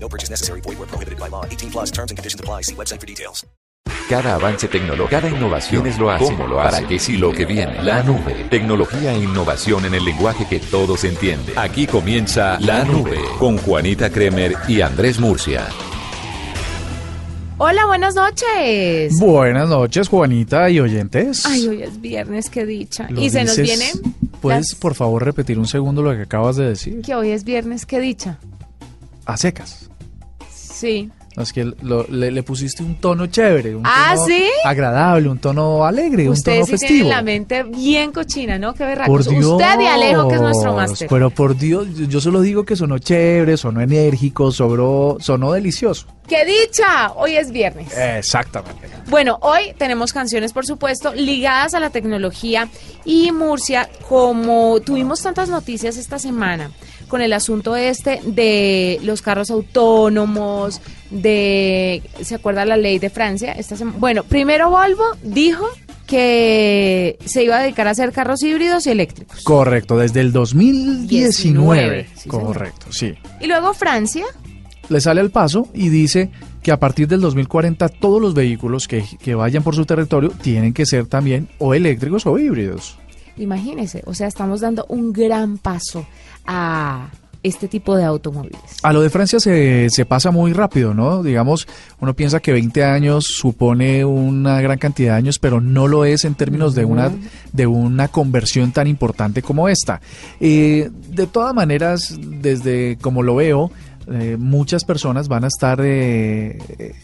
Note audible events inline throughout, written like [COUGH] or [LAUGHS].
No purchase necessary. Void where prohibited by law. 18 plus terms and conditions apply. See website for details. Cada avance tecnológico, cada innovación es lo hace, cómo lo hace, para qué sí lo que viene. La nube, tecnología e innovación en el lenguaje que todos entienden. Aquí comienza La Nube con Juanita Kremer y Andrés Murcia. Hola, buenas noches. Buenas noches, Juanita y oyentes. Ay, hoy es viernes, qué dicha. Lo y se nos dices- viene ¿Puedes, las- por favor, repetir un segundo lo que acabas de decir? que hoy es viernes, qué dicha. A secas. Sí. No, es que lo- le, le pusiste un tono chévere, un ¿Ah, tono sí? agradable, un tono alegre, un tono sí festivo. tienen la mente bien cochina, ¿no? Qué Por berracos. Dios. Usted y Alejo, que es nuestro máster. Pero por Dios, yo- solo digo que sonó chévere, sonó enérgico, sonó, sonó delicioso. ¡Qué dicha! Hoy es viernes. Exactamente. Bueno, hoy tenemos canciones, por supuesto, ligadas a la tecnología y Murcia, como tuvimos tantas noticias esta semana con el asunto este de los carros autónomos, de, ¿se acuerda la ley de Francia? Esta bueno, primero Volvo dijo que se iba a dedicar a hacer carros híbridos y eléctricos. Correcto, desde el 2019. 19, sí, señor. Correcto, sí. Y luego Francia, le sale al paso y dice que a partir del 2040 todos los vehículos que, que vayan por su territorio tienen que ser también o eléctricos o híbridos. imagínese, o sea, estamos dando un gran paso a este tipo de automóviles. A lo de Francia se, se pasa muy rápido, ¿no? Digamos, uno piensa que 20 años supone una gran cantidad de años, pero no lo es en términos de una, de una conversión tan importante como esta. Eh, de todas maneras, desde como lo veo, eh, muchas personas van a estar, eh, eh,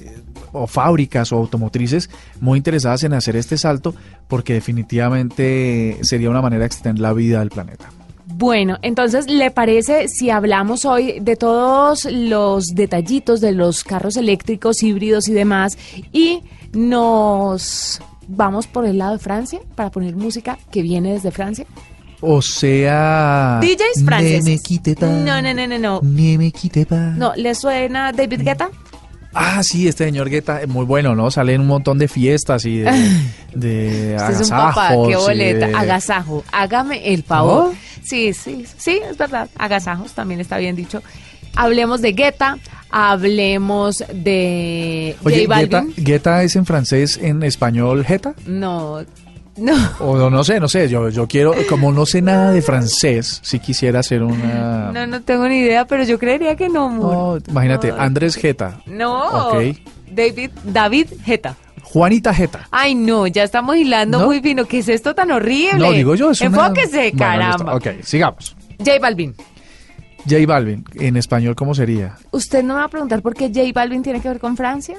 o fábricas o automotrices, muy interesadas en hacer este salto, porque definitivamente sería una manera de extender la vida del planeta. Bueno, entonces, ¿le parece si hablamos hoy de todos los detallitos de los carros eléctricos, híbridos y demás y nos vamos por el lado de Francia para poner música que viene desde Francia? O sea... DJs franceses. me quite pa, No, no, no, no, no. No, ¿le suena David Guetta? Ah, sí, este señor Guetta es muy bueno, ¿no? Sale en un montón de fiestas y de, [LAUGHS] de Usted es un papá, qué boleta. de- Agasajo, hágame el favor. ¿No? Sí, sí, sí, es verdad. Agasajos también está bien dicho. Hablemos de Guetta, hablemos de Oye, J Guetta, Balvin. Guetta es en francés, en español, Jeta? No, no. O no, no sé, no sé, yo, yo quiero, como no sé nada de francés, si quisiera hacer una... No, no tengo ni idea, pero yo creería que no, amor. No, imagínate, No. Andrés Jeta, No. Ok. David, David Jeta. Juanita Jeta. Ay, no, ya estamos hilando ¿No? muy fino. ¿Qué es esto tan horrible? No, digo yo, es una... Enfóquese, Bueno, caramba. Ok, sigamos. J Balvin. J Balvin, en español, ¿cómo sería? ¿Usted no me va a preguntar por qué J Balvin tiene que ver con Francia?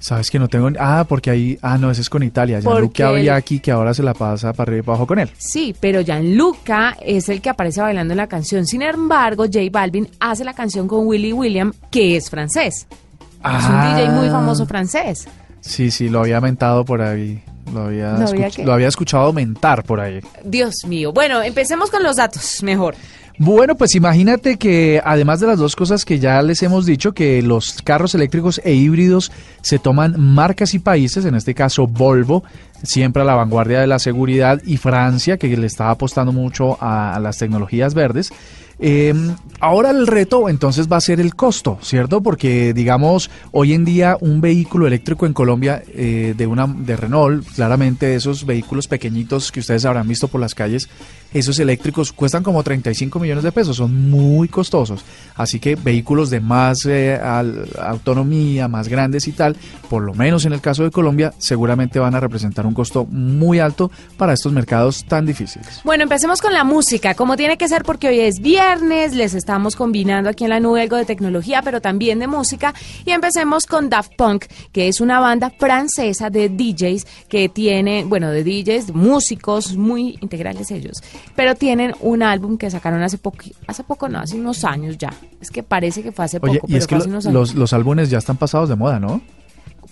Sabes que no tengo. Ah, porque ahí. Ah, no, ese es con Italia. Que había aquí que ahora se la pasa para arriba y para abajo con él. Sí, pero Gianluca es el que aparece bailando en la canción. Sin embargo, J Balvin hace la canción con Willy William, que es francés. Es un Ah. DJ muy famoso francés. Sí, sí, lo había mentado por ahí. Lo había, lo había escuchado mentar por ahí. Dios mío. Bueno, empecemos con los datos, mejor. Bueno, pues imagínate que además de las dos cosas que ya les hemos dicho, que los carros eléctricos e híbridos se toman marcas y países, en este caso Volvo, siempre a la vanguardia de la seguridad, y Francia, que le está apostando mucho a, las tecnologías verdes. Eh, ahora el reto entonces va a ser el costo, ¿cierto? Porque digamos, hoy en día un vehículo eléctrico en Colombia eh, de una de Renault, claramente esos vehículos pequeñitos que ustedes habrán visto por las calles, esos eléctricos cuestan como 35 millones de pesos, son muy costosos. Así que vehículos de más eh, autonomía, más grandes y tal, por lo menos en el caso de Colombia, seguramente van a representar un costo muy alto para estos mercados tan difíciles. Bueno, empecemos con la música, como tiene que ser porque hoy es viernes, les estamos combinando aquí en la nube algo de tecnología, pero también de música, y empecemos con Daft Punk, que es una banda francesa de DJs que tiene, bueno, de DJs, músicos muy integrales ellos, pero tienen un álbum que sacaron hace poco, hace poco no, hace unos años ya, es que parece que fue hace poco, y pero es que fue hace lo- unos años. los, los álbumes ya están pasados de moda, ¿no?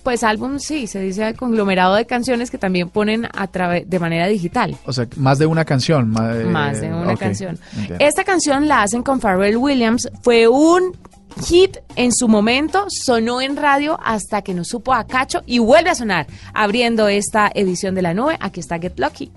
Pues álbum sí, se dice conglomerado de canciones que también ponen a través de manera digital. O sea, más de una canción. eh, Más de una canción. entiendo. Esta canción la hacen con Pharrell Williams. Fue un hit en su momento, sonó en radio hasta que nos supo a cacho y vuelve a sonar. Abriendo esta edición de la nube, aquí está Get Lucky.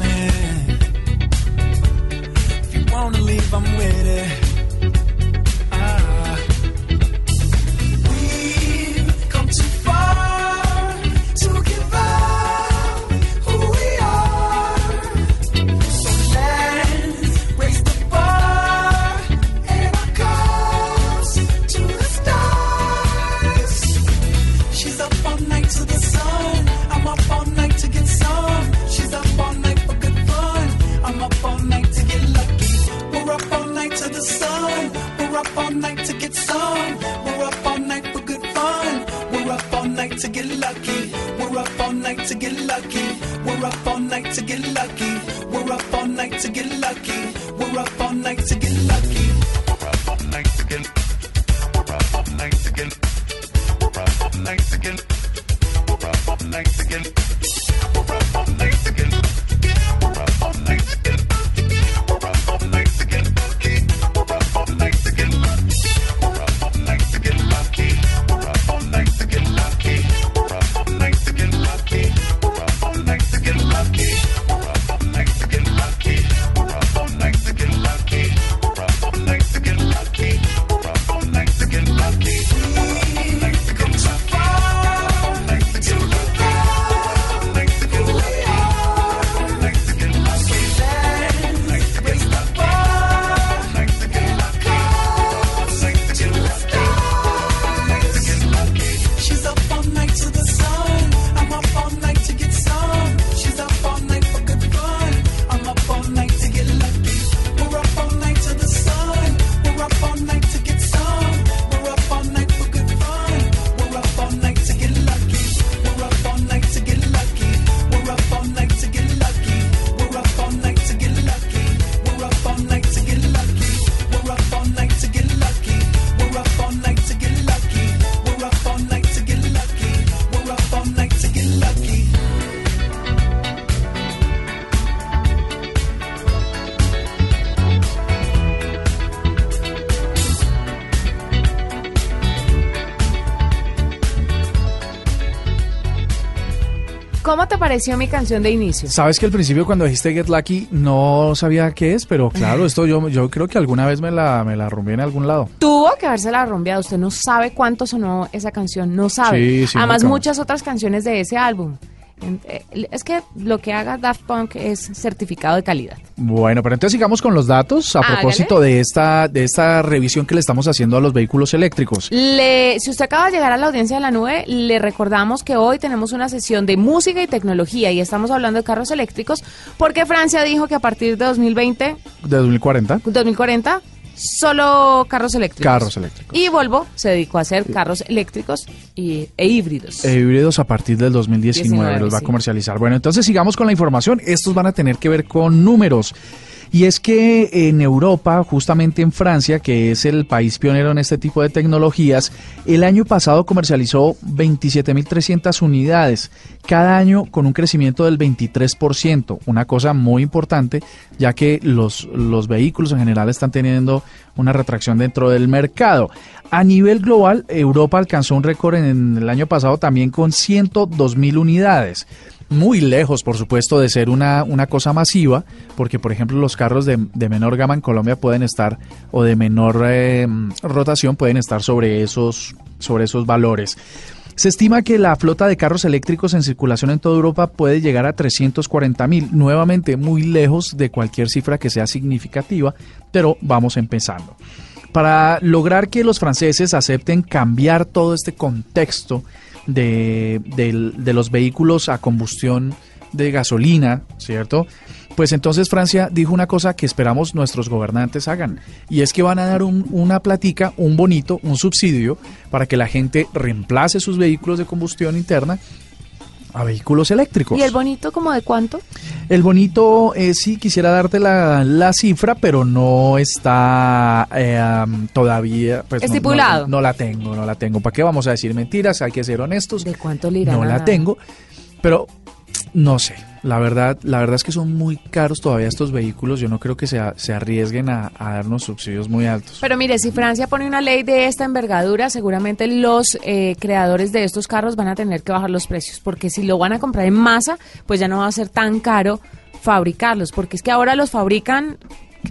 I'm? If you wanna leave, I'm with it. Pareció mi canción de inicio? Sabes que al principio cuando dijiste Get Lucky no sabía qué es, pero claro, [LAUGHS] esto yo, yo creo que alguna vez me la, me la rompí en algún lado. Tuvo que haberse la rumbeado. Usted no sabe cuánto sonó esa canción, no sabe. Sí, sí, Además, nunca. muchas otras canciones de ese álbum. Eh, Es que lo que haga Daft Punk es certificado de calidad. Bueno, pero entonces sigamos con los datos a propósito de esta, de esta revisión que le estamos haciendo a los vehículos eléctricos. Le, si usted acaba de llegar a la audiencia de la nube, le recordamos que hoy tenemos una sesión de música y tecnología y estamos hablando de carros eléctricos porque Francia dijo que a partir de 2020, De 2040. 2040, solo carros eléctricos. Carros eléctricos. Y Volvo se dedicó a hacer carros eléctricos y, e híbridos. E híbridos a partir del 2019 19, los va a comercializar. Bueno, entonces sigamos con la información. Estos van a tener que ver con números. Y es que en Europa, justamente en Francia, que es el país pionero en este tipo de tecnologías, el año pasado comercializó 27.300 unidades, cada año con un crecimiento del 23%, una cosa muy importante, ya que los, los vehículos en general están teniendo una retracción dentro del mercado. A nivel global, Europa alcanzó un récord en el año pasado también con 102.000 unidades muy lejos, por supuesto, de ser una, una cosa masiva, porque, por ejemplo, los carros de, de menor gama en Colombia pueden estar, o de menor eh, rotación, pueden estar sobre esos, sobre esos valores. Se estima que la flota de carros eléctricos en circulación en toda Europa puede llegar a 340 mil, nuevamente muy lejos de cualquier cifra que sea significativa, pero vamos empezando. Para lograr que los franceses acepten cambiar todo este contexto de, de los vehículos a combustión de gasolina, ¿cierto? Pues entonces Francia dijo una cosa que esperamos nuestros gobernantes hagan, y es que van a dar un- una platica, un bonito, un subsidio, para que la gente reemplace sus vehículos de combustión interna a vehículos eléctricos. ¿Y el bonito como de cuánto? El bonito, eh, sí, quisiera darte la, la cifra, pero no está eh, todavía. Pues, no- no- Estipulado. No, la tengo, no la tengo. ¿Para qué vamos a decir mentiras? Hay que ser honestos. ¿De cuánto le irán No la tengo, pero no sé. La verdad, la verdad es que son muy caros todavía estos vehículos. Yo no creo que se, a- se arriesguen a, a darnos subsidios muy altos. Pero mire, si Francia pone una ley de esta envergadura, seguramente los eh, creadores de estos carros van a tener que bajar los precios, porque si lo van a comprar en masa, pues ya no va a ser tan caro fabricarlos, porque es que ahora los fabrican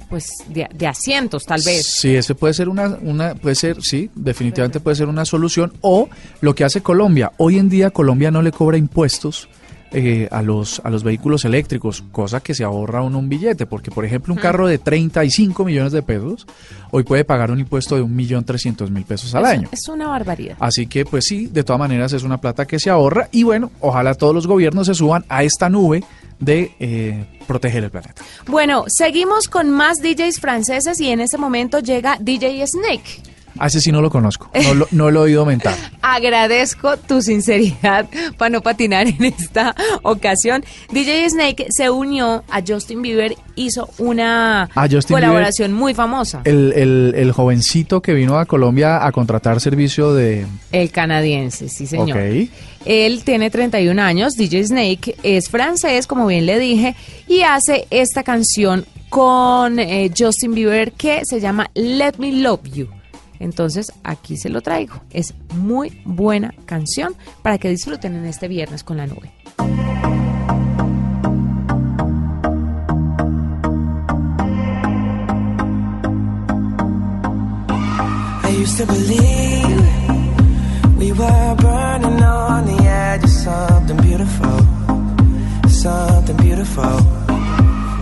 pues de, de asientos tal vez. Sí, ese puede ser una, una, puede ser, sí, definitivamente puede ser una solución. O lo que hace Colombia. Hoy en día Colombia no le cobra impuestos eh, a los a los vehículos eléctricos, cosa que se ahorra uno un billete, porque por ejemplo un carro de 35 millones de pesos hoy puede pagar un impuesto de un millón trescientos mil pesos al Es- año. Es una barbaridad. Así que pues sí, de todas maneras es una plata que se ahorra y bueno, ojalá todos los gobiernos se suban a esta nube de eh, proteger el planeta. Bueno, seguimos con más DJs franceses y en este momento llega DJ Snake. A ese sí no lo conozco, no lo, no lo he oído mentar. [LAUGHS] Agradezco tu sinceridad para no patinar en esta ocasión. DJ Snake se unió a Justin Bieber, hizo una colaboración muy famosa. El, el, el jovencito que vino a Colombia a contratar servicio de... El canadiense, sí señor. Él tiene 31 años, DJ Snake es francés, como bien le dije, y hace esta canción con eh, Justin Bieber que se llama Let Me Love You. Entonces aquí se lo traigo. Es muy buena canción para que disfruten en este viernes con la nube. I used to believe we were burning on the edge of something beautiful, something beautiful.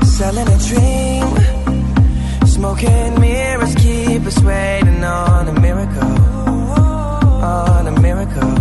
Selling a dream, smoking mirrors keep us waiting on a miracle, on a miracle.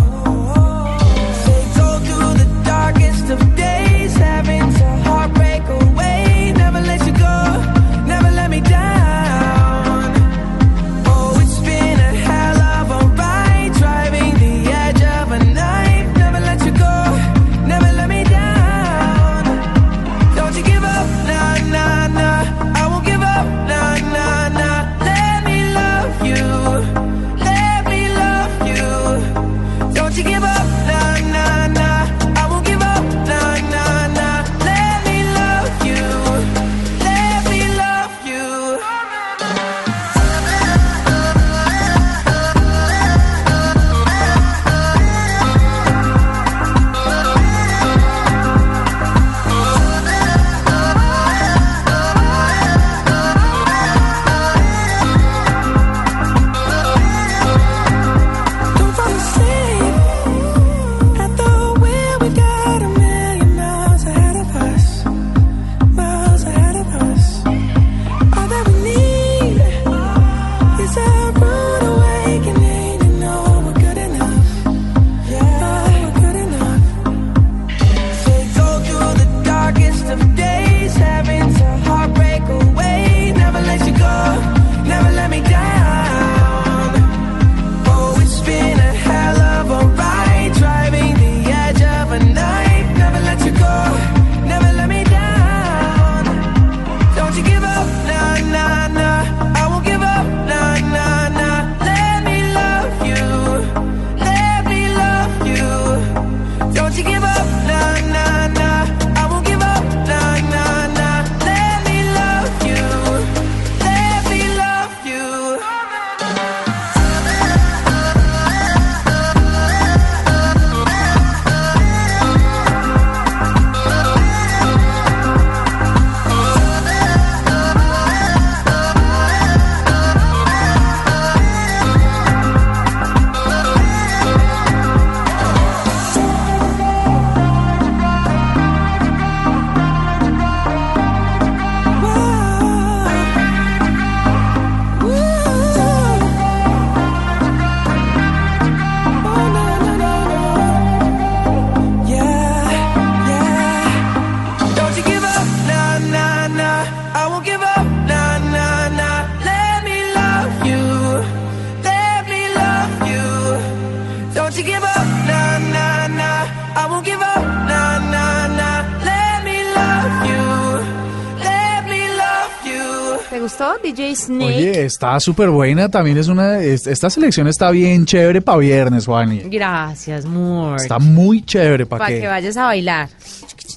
Está súper buena. También es una. es- Esta selección está bien chévere para viernes, Juani. Gracias, Moore. Está muy chévere para Para que. que vayas a bailar.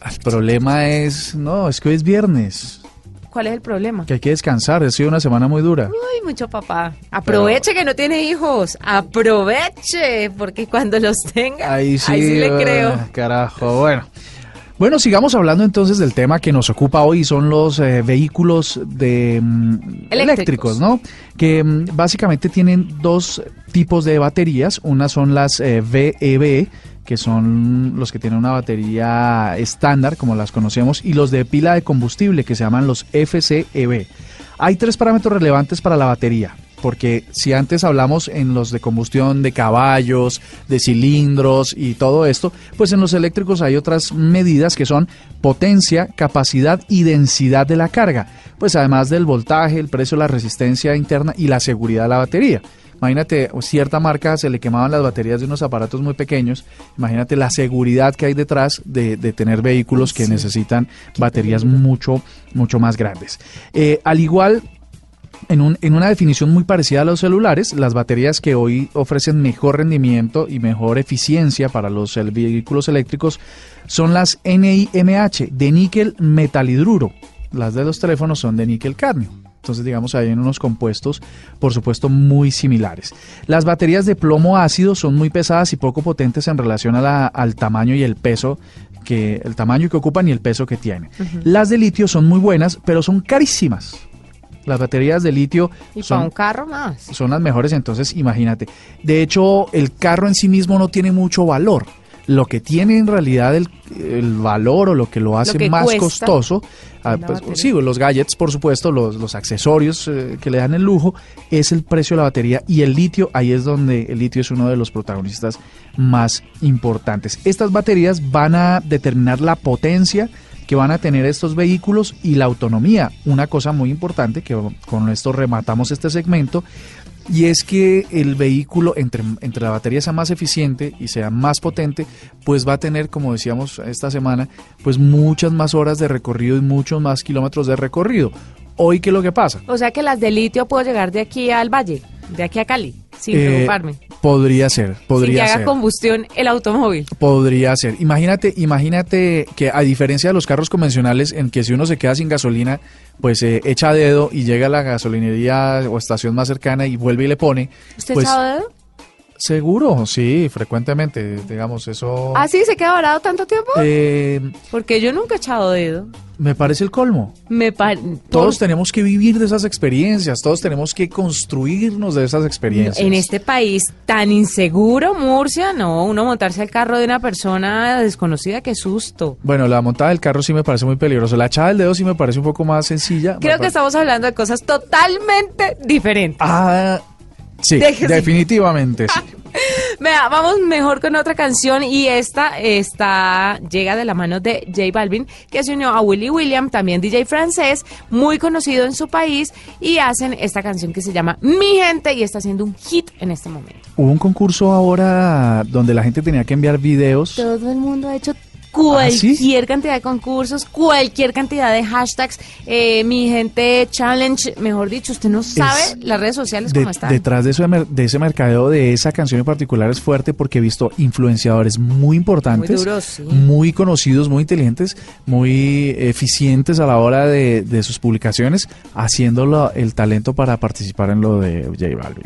El problema es. No, es que hoy es viernes. ¿Cuál es el problema? Que hay que descansar. Ha sido una semana muy dura. Uy, mucho papá. Aproveche que no tiene hijos. Aproveche, porque cuando los tenga, Ahí sí. le ah, creo. Carajo, bueno. Bueno, sigamos hablando entonces del tema que nos ocupa hoy, son los eh, vehículos de, mm, Eléctricos. eléctricos, ¿no? Que mm, básicamente tienen dos tipos de baterías. Una son las eh, VEB, que son los que tienen una batería estándar, como las conocemos, y los de pila de combustible, que se llaman los FCEB. Hay tres parámetros relevantes para la batería. Porque si antes hablamos en los de combustión de caballos, de cilindros y todo esto, pues en los eléctricos hay otras medidas que son potencia, capacidad y densidad de la carga. Pues además del voltaje, el precio, la resistencia interna y la seguridad de la batería. Imagínate, cierta marca se le quemaban las baterías de unos aparatos muy pequeños. Imagínate la seguridad que hay detrás de, de tener vehículos que necesitan baterías mucho, mucho más grandes. Eh, al igual en, un- en una definición muy parecida a los celulares, las baterías que hoy ofrecen mejor rendimiento y mejor eficiencia para los vehículos eléctricos son las NIMH de níquel metalhidruro. Las de los teléfonos son de níquel cadmio. Entonces, digamos, hay unos compuestos, por supuesto, muy similares. Las baterías de plomo ácido son muy pesadas y poco potentes en relación a la- al tamaño y el peso que el tamaño que ocupan y el peso que tienen. Las de litio son muy buenas, pero son carísimas. Las baterías de litio Y para son, un carro más. son las mejores, entonces imagínate. De hecho, el carro en sí mismo no tiene mucho valor. Lo que tiene en realidad el, el valor o lo que lo hace que más costoso, ah, pues, sí, los gadgets, por supuesto, los, los accesorios eh, que le dan el lujo, es el precio de la batería y el litio, ahí es donde el litio es uno de los protagonistas más importantes. Estas baterías van a determinar la potencia que van a tener estos vehículos y la autonomía. Una cosa muy importante que con esto rematamos este segmento y es que el vehículo entre, entre la batería sea más eficiente y sea más potente, pues va a tener, como decíamos esta semana, pues muchas más horas de recorrido y muchos más kilómetros de recorrido. Hoy, ¿qué es lo que pasa? O sea que las de litio puedo llegar de aquí al valle, de aquí a Cali, sin Eh, preocuparme. Podría ser, Sin que podría haga ser. combustión el automóvil. Podría ser. Imagínate, imagínate que a diferencia de los carros convencionales, en que si uno se queda sin gasolina, pues eh, echa dedo y llega a la gasolinería o estación más cercana y vuelve y le pone. ¿Usted pues, sabe dedo? Seguro, sí, frecuentemente, digamos, eso. ¿Ah, sí? ¿Se queda varado tanto tiempo? eh, Porque yo nunca he echado dedo. me parece el colmo. Me par- Todos tenemos que vivir de esas experiencias, todos tenemos que construirnos de esas experiencias. En este país tan inseguro, Murcia, no, uno montarse al carro de una persona desconocida, qué susto. Bueno, la montada del carro sí me parece muy peligroso. La echada del dedo sí me parece un poco más sencilla. Creo que estamos hablando de cosas totalmente diferentes. Ah, sí, Déjese. definitivamente sí. [LAUGHS] Vea, vamos mejor con otra canción y esta está llega de la mano de J Balvin, que se unió a Willy William, también DJ francés, muy conocido en su país, y hacen esta canción que se llama Mi Gente y está haciendo un hit en este momento. Hubo un concurso ahora donde la gente tenía que enviar videos. Todo el mundo ha hecho ¿Ah, sí? cualquier cantidad de concursos, cualquier cantidad de hashtags, eh, mi gente challenge, mejor dicho, usted no sabe Es- las redes sociales De- cómo están. detrás de, eso de, ese mercadeo de esa canción en particular es fuerte porque he visto influenciadores muy importantes, Muy duros, sí. muy conocidos, muy inteligentes, muy eficientes a la hora de, de sus publicaciones, haciéndolo el talento para participar en lo de J Balvin.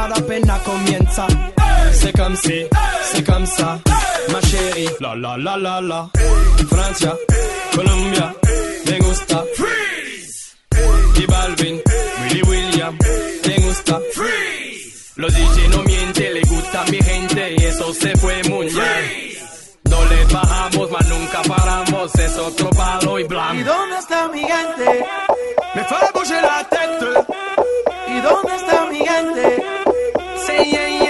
Llamada apenas comienza. C'est comme si, c'est comme ça, ma chérie. La la la la la. Francia, Colombia, me gusta. Freeze. Y Balvin, Willy William, me gusta. Freeze. Los DJ no mienten, le gusta a mi gente y eso se fue muy bien. No le bajamos, mas nunca paramos, es otro palo y ¿Y blanco. dónde está mi gente? Me fait bouger la. ¿Y dónde está mi gente? Say yeah, yeah,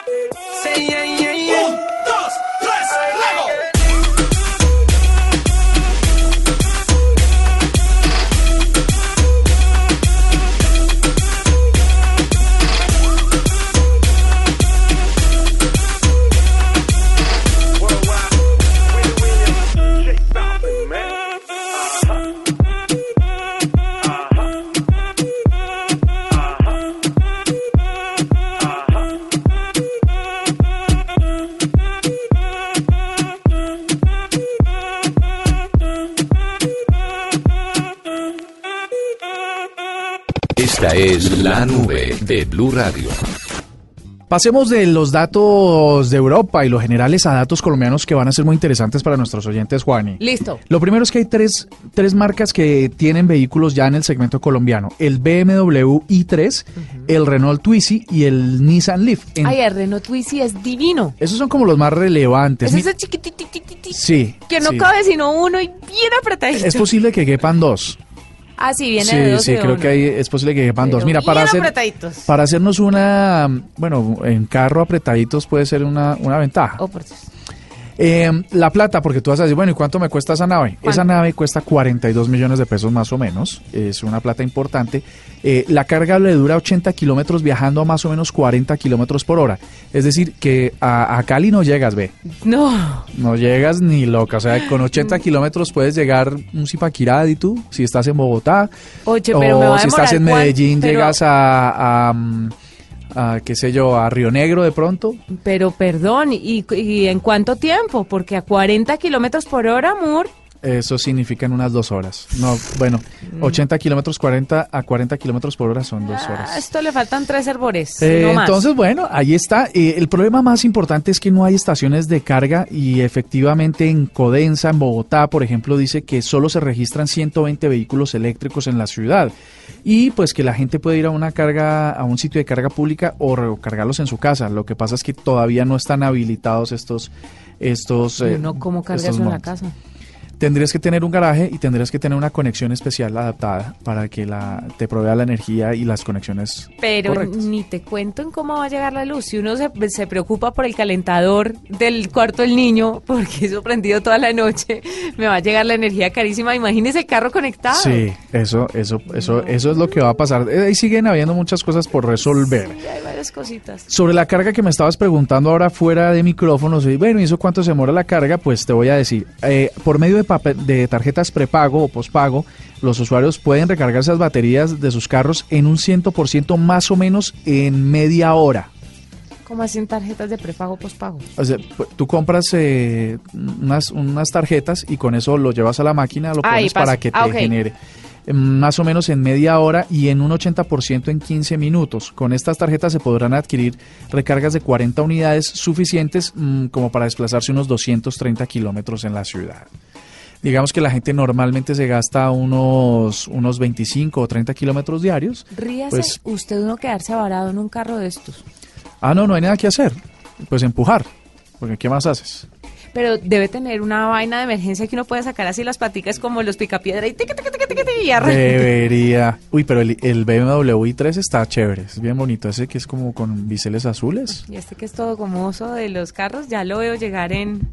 Say yeah, yeah, yeah. Esta es la nube de Blue Radio. Pasemos de los datos de Europa y los generales a datos colombianos que van a ser muy interesantes para nuestros oyentes, Juani. Listo. Lo primero es que hay tres, tres marcas que tienen vehículos ya en el segmento colombiano. El BMW i3, el Renault Twizy y el Nissan Leaf. En- Ay, el Renault Twizy es divino. esos son como los más relevantes. Es Mi- ese. Sí. Que no sí. cabe sino uno y bien apretadito. Es posible que quepan dos. Ah, sí, viene sí, de dos sí, de creo uno. que hay, es posible que quepan dos. Mira, para hacer, para hacernos una, bueno, en carro apretaditos puede ser una, una ventaja. Oh, por Dios. Eh, la plata, porque tú vas a decir, bueno, ¿y cuánto me cuesta esa nave? ¿Cuánto? Esa nave cuesta 42 millones de pesos más o menos, es una plata importante. Eh, la carga le dura 80 kilómetros viajando a más o menos 40 kilómetros por hora. Es decir, que a, a Cali no llegas, ve, No. no llegas ni loca. O sea, con 80 kilómetros puedes llegar un Zipaquirá y tú, si estás en Bogotá. Oye, pero o me va a si estás en cuán- Medellín, pero- llegas a, a, mm, a, qué sé yo, a Río Negro de pronto. Pero perdón, ¿y, y en cuánto tiempo? Porque a 40 kilómetros por hora, amor. Eso significa en unas dos horas. No, bueno, Mm. 80 kilómetros 40 a 40 kilómetros por hora son dos A horas. esto le faltan tres herbores. Eh, no más. entonces, bueno, ahí está. Eh, el problema más importante es que no hay estaciones de carga y efectivamente en Codensa, en Bogotá, por ejemplo, dice que solo se registran 120 vehículos eléctricos en la ciudad y pues que la gente puede ir a una carga, a un sitio de carga pública o recargarlos en su casa. Lo que pasa es que todavía no están habilitados estos estos ¿Y eh, uno cómo carga estos eso en la casa? Tendrías que tener un garaje y tendrías que tener una conexión especial adaptada para que la, te provea la energía y las conexiones Pero correctas. ni te cuento en cómo va a llegar la luz. Si uno se, se preocupa por el calentador del cuarto del niño, [LAUGHS] porque eso prendido toda la noche, me va a llegar la energía carísima. Imagínese el carro conectado. Sí, eso, eso, eso, eso es lo que va a pasar. Eh, Ahí siguen habiendo muchas cosas por resolver. Sí, hay varias cositas. Sobre la carga que me estabas preguntando ahora fuera de micrófonos, y bueno, ¿y eso cuánto se demora la carga? Pues te voy a decir, eh, por medio de, de tarjetas prepago o pospago, los usuarios pueden recargar esas baterías de sus carros en un 100% más o menos en media hora. ¿Cómo hacen tarjetas de prepago, pospago? O sea, tú compras eh, unas, unas tarjetas y con eso lo llevas a la máquina, lo Ah, pones para que te Ah, ok. genere eh, más o menos en media hora y en un 80% en 15 minutos. Con estas tarjetas se podrán adquirir recargas de 40 unidades suficientes mm, como para desplazarse unos 230 kilómetros en la ciudad. Digamos que la gente normalmente se gasta unos, unos 25 o 30 kilómetros diarios. Ríase Pues- usted uno quedarse varado en un carro de estos. Ah, no, no hay nada que hacer. Pues empujar. Porque ¿qué más haces? pero debe tener una vaina de emergencia que uno puede sacar así las paticas como los picapiedra y tiqui, tiqui, tiqui, Debería. Uy, pero el, el BMW i3 está chévere. Es bien bonito. Ese que es como con biseles azules. Y este que es todo como oso de los carros, ya lo veo llegar en...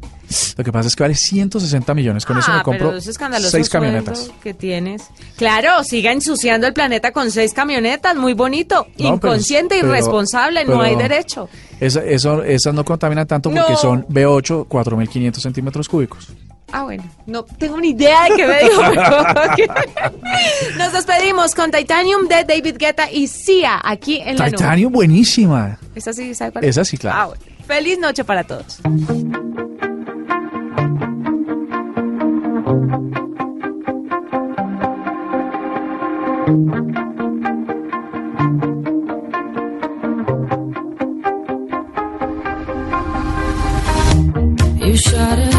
Lo que pasa es que vale 160 millones. Con eso Ah, me compro pero seis camionetas. que tienes. Claro, siga ensuciando el planeta con seis camionetas, muy bonito. No, Inconsciente, pero- irresponsable, no pero- hay derecho. Esa- eso, esas no contaminan tanto porque No. son B8, 4.500 centímetros cúbicos. Ah, bueno, no tengo ni idea de qué me dijo. [LAUGHS] Nos despedimos con Titanium de David Guetta y Sia aquí en la nube. Titanium, buenísima. ¿Esa sí sabe cuál es? Esa sí, claro. Ah, bueno. Feliz noche para todos. You shout it